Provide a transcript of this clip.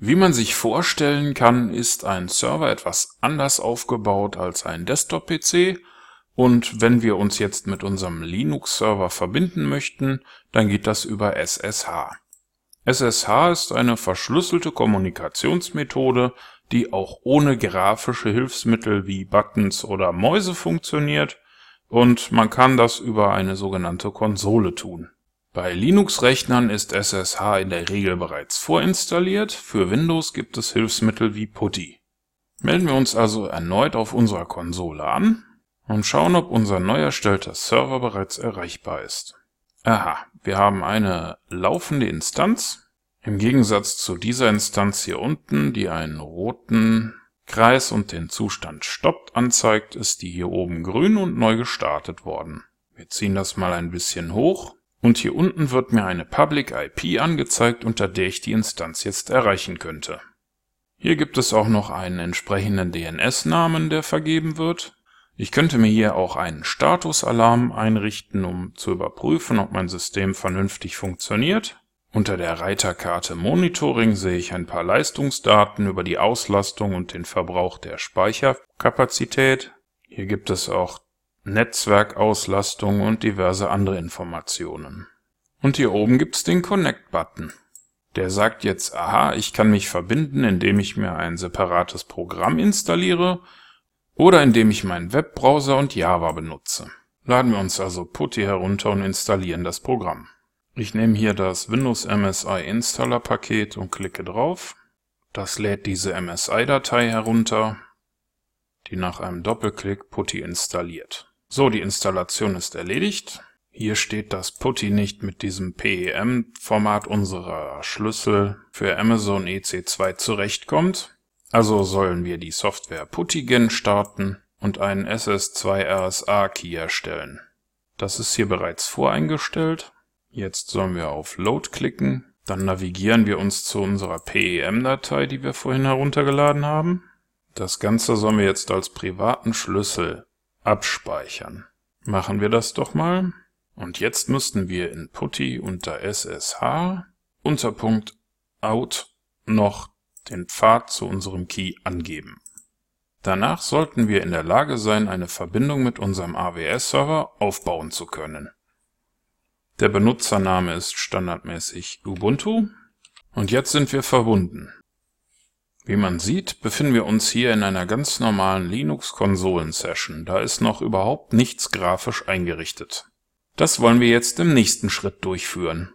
Wie man sich vorstellen kann, ist ein Server etwas anders aufgebaut als ein Desktop-PC und wenn wir uns jetzt mit unserem Linux-Server verbinden möchten, dann geht das über SSH. SSH ist eine verschlüsselte Kommunikationsmethode, die auch ohne grafische Hilfsmittel wie Buttons oder Mäuse funktioniert und man kann das über eine sogenannte Konsole tun. Bei Linux-Rechnern ist SSH in der Regel bereits vorinstalliert, für Windows gibt es Hilfsmittel wie PuTTY. Melden wir uns also erneut auf unserer Konsole an und schauen, ob unser neu erstellter Server bereits erreichbar ist. Aha, wir haben eine laufende Instanz. Im Gegensatz zu dieser Instanz hier unten, die einen roten Kreis und den Zustand stoppt anzeigt, ist die hier oben grün und neu gestartet worden. Wir ziehen das mal ein bisschen hoch und hier unten wird mir eine Public IP angezeigt, unter der ich die Instanz jetzt erreichen könnte. Hier gibt es auch noch einen entsprechenden DNS-Namen, der vergeben wird. Ich könnte mir hier auch einen Statusalarm einrichten, um zu überprüfen, ob mein System vernünftig funktioniert. Unter der Reiterkarte Monitoring sehe ich ein paar Leistungsdaten über die Auslastung und den Verbrauch der Speicherkapazität. Hier gibt es auch Netzwerkauslastung und diverse andere Informationen. Und hier oben gibt's den Connect-Button. Der sagt jetzt, aha, ich kann mich verbinden, indem ich mir ein separates Programm installiere oder indem ich meinen Webbrowser und Java benutze. Laden wir uns also PuTTY herunter und installieren das Programm. Ich nehme hier das Windows MSI Installer Paket und klicke drauf. Das lädt diese MSI-Datei herunter, die nach einem Doppelklick PuTTY installiert. So, die Installation ist erledigt. Hier steht, dass PuTTY nicht mit diesem PEM-Format unserer Schlüssel für Amazon EC2 zurechtkommt. Also sollen wir die Software PuttyGen starten und einen SS2 RSA Key erstellen. Das ist hier bereits voreingestellt. Jetzt sollen wir auf Load klicken. Dann navigieren wir uns zu unserer PEM-Datei, die wir vorhin heruntergeladen haben. Das Ganze sollen wir jetzt als privaten Schlüssel abspeichern. Machen wir das doch mal. Und jetzt müssten wir in Putty unter SSH unter Punkt Out noch den Pfad zu unserem Key angeben. Danach sollten wir in der Lage sein, eine Verbindung mit unserem AWS-Server aufbauen zu können. Der Benutzername ist standardmäßig Ubuntu und jetzt sind wir verbunden. Wie man sieht, befinden wir uns hier in einer ganz normalen Linux-Konsolen-Session, da ist noch überhaupt nichts grafisch eingerichtet. Das wollen wir jetzt im nächsten Schritt durchführen.